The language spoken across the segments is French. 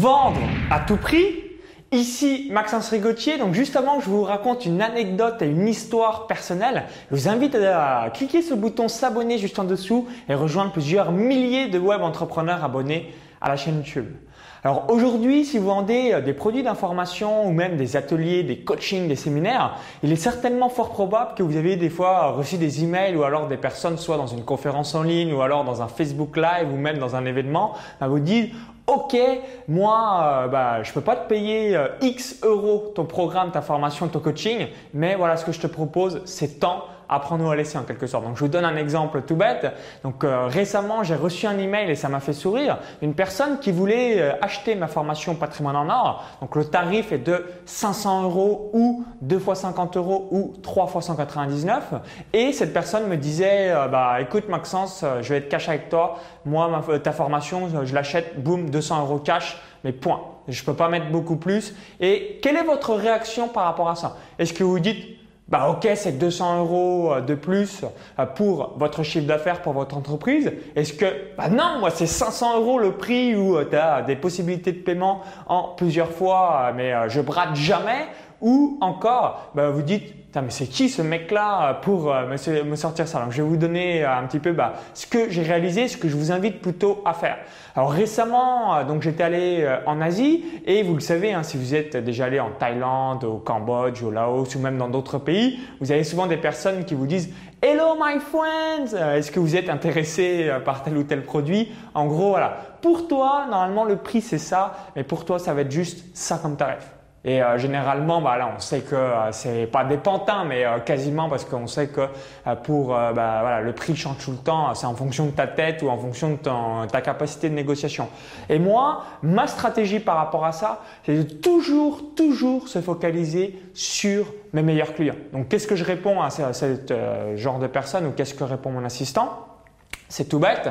Vendre à tout prix Ici Maxence Rigotier, donc juste avant je vous raconte une anecdote et une histoire personnelle, je vous invite à cliquer sur le bouton s'abonner juste en dessous et rejoindre plusieurs milliers de web entrepreneurs abonnés à la chaîne YouTube. Alors aujourd'hui, si vous vendez euh, des produits d'information ou même des ateliers, des coachings, des séminaires, il est certainement fort probable que vous avez des fois reçu des emails ou alors des personnes soit dans une conférence en ligne ou alors dans un Facebook Live ou même dans un événement, vous disent Ok, moi, euh, bah, je peux pas te payer euh, X euros ton programme, ta formation, ton coaching, mais voilà ce que je te propose, c'est tant apprends-nous à laisser en quelque sorte. Donc je vous donne un exemple tout bête. Donc euh, récemment, j'ai reçu un email et ça m'a fait sourire. Une personne qui voulait euh, acheter ma formation patrimoine en or. Donc le tarif est de 500 euros ou 2 fois 50 euros ou 3 fois 199. Et cette personne me disait, euh, bah écoute Maxence, je vais être cash avec toi. Moi, ta formation, je l'achète, boum, 200 euros cash. Mais point. Je ne peux pas mettre beaucoup plus. Et quelle est votre réaction par rapport à ça? Est-ce que vous dites bah ok, c'est 200 euros euh, de plus euh, pour votre chiffre d'affaires, pour votre entreprise. Est-ce que, bah non, moi c'est 500 euros le prix où euh, tu as des possibilités de paiement en plusieurs fois, mais je brade jamais. Ou encore, bah, vous dites, mais c'est qui ce mec-là pour me sortir ça? Donc je vais vous donner un petit peu bah, ce que j'ai réalisé, ce que je vous invite plutôt à faire. Alors récemment, donc j'étais allé en Asie et vous le savez, hein, si vous êtes déjà allé en Thaïlande, au Cambodge, au Laos ou même dans d'autres pays, vous avez souvent des personnes qui vous disent Hello my friends, est-ce que vous êtes intéressé par tel ou tel produit? En gros, voilà. Pour toi, normalement le prix c'est ça, mais pour toi ça va être juste ça comme tarif. Et euh, généralement, bah, on sait que euh, c'est pas des pantins, mais euh, quasiment parce qu'on sait que pour bah, le prix change tout le temps, c'est en fonction de ta tête ou en fonction de ta capacité de négociation. Et moi, ma stratégie par rapport à ça, c'est de toujours, toujours se focaliser sur mes meilleurs clients. Donc, qu'est-ce que je réponds à ce genre de personnes ou qu'est-ce que répond mon assistant? C'est tout bête.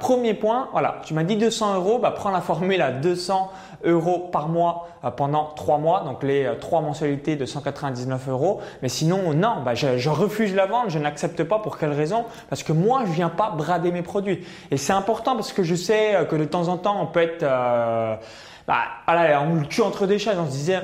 premier point, voilà, tu m'as dit 200 euros, bah, prends la formule à 200 euros par mois euh, pendant 3 mois, donc les euh, trois 3 mensualités de 199 euros. Mais sinon, non, bah, je, refuse la vente, je n'accepte pas. Pour quelle raison? Parce que moi, je viens pas brader mes produits. Et c'est important parce que je sais euh, que de temps en temps, on peut être, bah, voilà, on le tue entre des chaises. On se disait,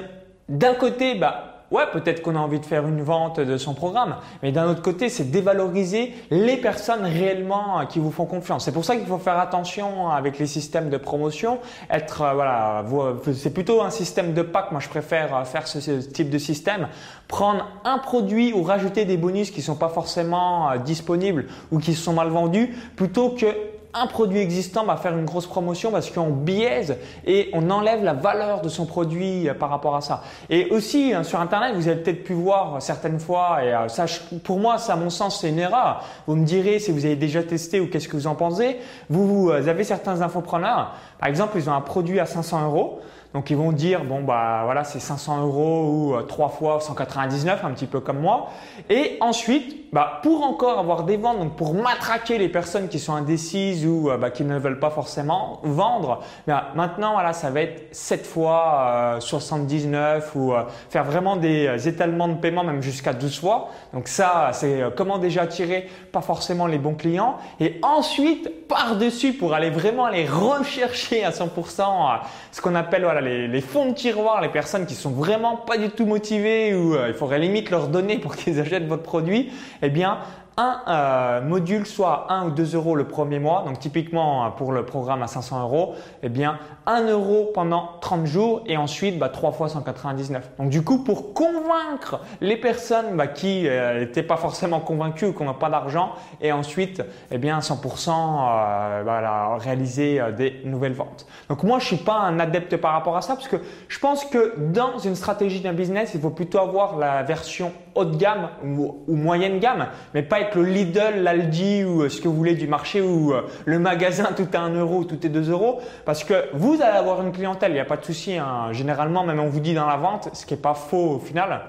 d'un côté, bah, Ouais, peut-être qu'on a envie de faire une vente de son programme, mais d'un autre côté, c'est dévaloriser les personnes réellement qui vous font confiance. C'est pour ça qu'il faut faire attention avec les systèmes de promotion. Être euh, voilà, c'est plutôt un système de pack. Moi, je préfère euh, faire ce, type de système. Prendre un produit ou rajouter des bonus qui sont pas forcément euh, disponibles ou qui sont mal vendus, plutôt que un produit existant va faire une grosse promotion parce qu'on biaise et on enlève la valeur de son produit euh, par rapport à ça. Et aussi hein, sur Internet, vous avez peut-être pu voir certaines fois, et euh, ça, pour moi, ça à mon sens, c'est une erreur. Vous me direz si vous avez déjà testé ou qu'est-ce que vous en pensez. Vous, vous euh, avez certains infopreneurs, par exemple, ils ont un produit à 500 euros. Donc ils vont dire bon bah voilà c'est 500 euros ou 3 fois 199 un petit peu comme moi. Et ensuite bah, pour encore avoir des ventes, donc pour matraquer les personnes qui sont indécises ou euh, bah, qui ne veulent pas forcément vendre, bah, maintenant voilà, ça va être 7 fois 79 euh, ou euh, faire vraiment des étalements de paiement même jusqu'à 12 fois. Donc ça, c'est comment déjà attirer pas forcément les bons clients. Et ensuite, par-dessus, pour aller vraiment aller rechercher à 100% ce qu'on appelle les, fonds de tiroir, les personnes qui sont vraiment pas du tout motivées ou il faudrait limite leur donner pour qu'ils achètent votre produit eh bien, un euh, module, soit 1 ou 2 euros le premier mois, donc typiquement euh, pour le programme à 500 euros, eh bien 1 euro pendant 30 jours et ensuite bah, 3 fois 199. Donc du coup, pour convaincre les personnes bah, qui n'étaient euh, pas forcément convaincues qui n'ont pas d'argent, et ensuite eh bien 100% euh, réaliser des nouvelles ventes. Donc moi, je suis pas un adepte par rapport à ça parce que je pense que dans une stratégie d'un business, il faut plutôt avoir la version haut de gamme ou, ou moyenne gamme, mais pas le Lidl, l'Aldi ou euh, ce que vous voulez du marché ou euh, le magasin tout est 1 euro, tout est 2 euros. Parce que vous allez avoir une clientèle, il n'y a pas de souci. Hein. Généralement, même on vous dit dans la vente, ce qui n'est pas faux au final.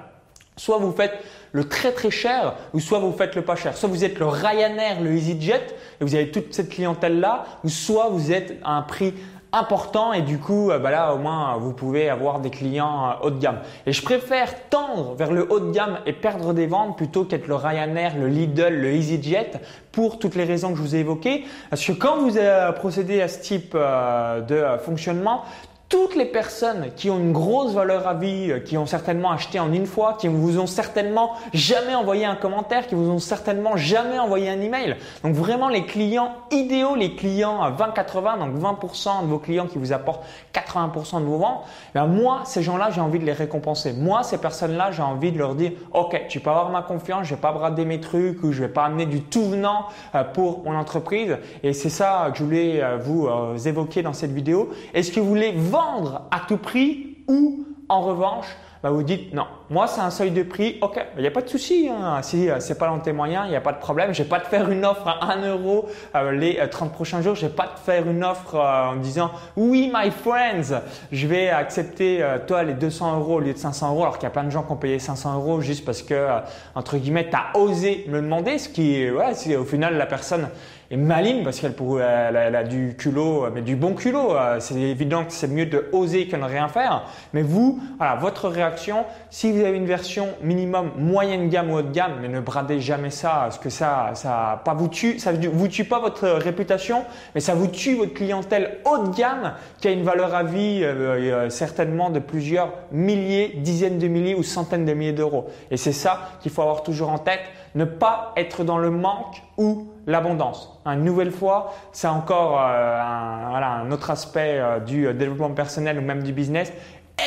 Soit vous faites le très très cher, ou soit vous faites le pas cher. Soit vous êtes le Ryanair, le EasyJet, et vous avez toute cette clientèle là, ou soit vous êtes à un prix important et du coup euh, bah là au moins vous pouvez avoir des clients euh, haut de gamme. Et je préfère tendre vers le haut de gamme et perdre des ventes plutôt qu'être le Ryanair, le Lidl, le EasyJet pour toutes les raisons que je vous ai évoquées. Parce que quand vous euh, procédez à ce type de fonctionnement, toutes les personnes qui ont une grosse valeur à vie, euh, qui ont certainement acheté en une fois, qui vous ont certainement jamais envoyé un commentaire, qui vous ont certainement jamais envoyé un email. Donc vraiment les clients idéaux, les clients à 20-80, donc 20% de vos clients qui vous apportent 80% de vos ventes, ben moi, ces gens-là, j'ai envie de les récompenser. Moi, ces personnes-là, j'ai envie de leur dire, OK, tu peux avoir ma confiance, je vais pas brader mes trucs ou je vais pas amener du tout venant euh, pour mon entreprise. Et c'est ça que je voulais euh, vous évoquer dans cette vidéo. Est-ce que vous voulez vendre à tout prix ou en revanche, bah, vous dites non, moi c'est un seuil de prix, ok, il n'y a pas de souci, hein. si euh, c'est pas dans tes moyens, il n'y a pas de problème, je vais pas te faire une offre à 1 euro euh, les 30 euh, prochains jours, je vais pas te faire une offre en disant oui my friends, je vais accepter toi les 200 euros au lieu de 500 euros, alors qu'il y a plein de gens qui ont payé 500 euros juste parce que entre guillemets tu as osé me demander, ce qui ouais, si au final la personne est maligne parce qu'elle elle, a du culot, mais du bon culot. C'est évident que c'est mieux de oser que de rien faire. Mais vous, voilà, votre réaction, si vous avez une version minimum moyenne gamme ou haut de gamme, mais ne bradez jamais ça, parce que ça, ça pas vous tue, ça vous tue pas votre réputation, mais ça vous tue votre clientèle haut de gamme qui a une valeur à vie euh, euh, certainement de plusieurs milliers, dizaines de milliers ou centaines de milliers d'euros. Et c'est ça qu'il faut avoir toujours en tête ne pas être dans le manque ou l'abondance. Une nouvelle fois, c'est encore euh, un, autre aspect euh, du euh, développement personnel ou même du business.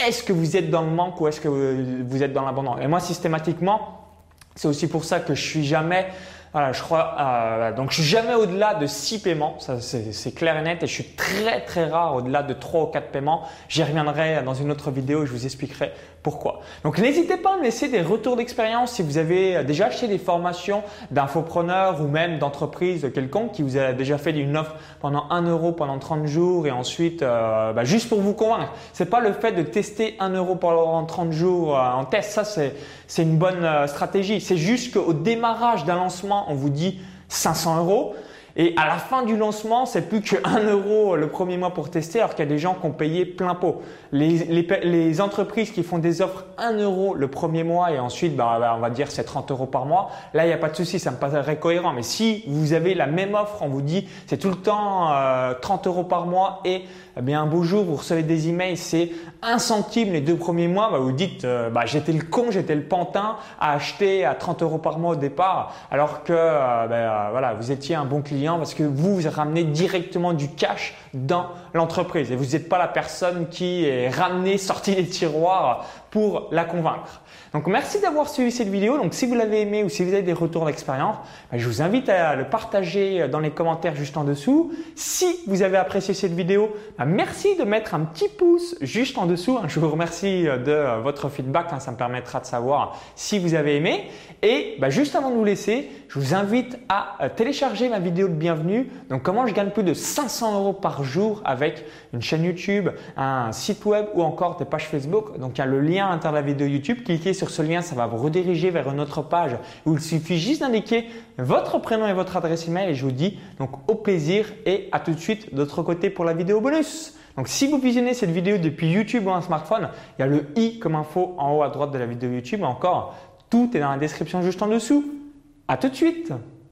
Est-ce que vous êtes dans le manque ou est-ce que vous êtes dans l'abondance? Et moi, systématiquement, c'est aussi pour ça que je suis jamais voilà, je crois. donc, je suis jamais au-delà de 6 paiements, ça c'est clair et net, et je suis très très rare au-delà de 3 ou 4 paiements. J'y reviendrai dans une autre vidéo, je vous expliquerai pourquoi. Donc n'hésitez pas à me laisser des retours d'expérience si vous avez déjà acheté des formations d'infopreneurs ou même d'entreprises quelconques qui vous a déjà fait une offre pendant 1 euro pendant 30 jours et ensuite euh, bah, juste pour vous convaincre. C'est pas le fait de tester 1 euro pendant 30 jours euh, en test, ça c'est une bonne euh, stratégie. C'est juste qu'au démarrage d'un lancement, on vous dit 500 euros. Et à la fin du lancement, c'est plus que 1 euro le premier mois pour tester, alors qu'il y a des gens qui ont payé plein pot. Les, entreprises qui font des offres 1 euro le premier mois et ensuite, bah, bah, on va dire c'est 30 euros par mois, là, il n'y a pas de souci, ça me paraît cohérent. Mais si vous avez la même offre, on vous dit c'est tout le temps 30 euh, euros par mois et eh bien un beau jour, vous recevez des emails, c'est 1 centime les deux premiers mois, bah, vous dites euh, j'étais le con, j'étais le pantin à acheter à 30 euros par mois au départ, alors que euh, bah, voilà, vous étiez un bon client parce que vous, vous ramenez directement du cash dans l'entreprise. Et vous n'êtes pas la personne qui est ramenée, sortie des tiroirs pour la convaincre. Donc merci d'avoir suivi cette vidéo. Donc si vous l'avez aimé ou si vous avez des retours d'expérience, ben, je vous invite à le partager dans les commentaires juste en dessous. Si vous avez apprécié cette vidéo, ben, merci de mettre un petit pouce juste en dessous. Je vous remercie de votre feedback, hein. ça me permettra de savoir si vous avez aimé. Et ben, juste avant de vous laisser, je vous invite à télécharger ma vidéo de bienvenue. Donc comment je gagne plus de 500 euros par jour avec une chaîne YouTube, un site web ou encore des pages Facebook. Donc il y a le à l'intérieur de la vidéo YouTube. Cliquez sur ce lien, ça va vous rediriger vers une autre page où il suffit juste d'indiquer votre prénom et votre adresse email et je vous dis donc au plaisir et à tout de suite de l'autre côté pour la vidéo bonus. Donc si vous visionnez cette vidéo depuis YouTube ou un smartphone, il y a le i comme info en haut à droite de la vidéo YouTube. Encore, tout est dans la description juste en dessous. À tout de suite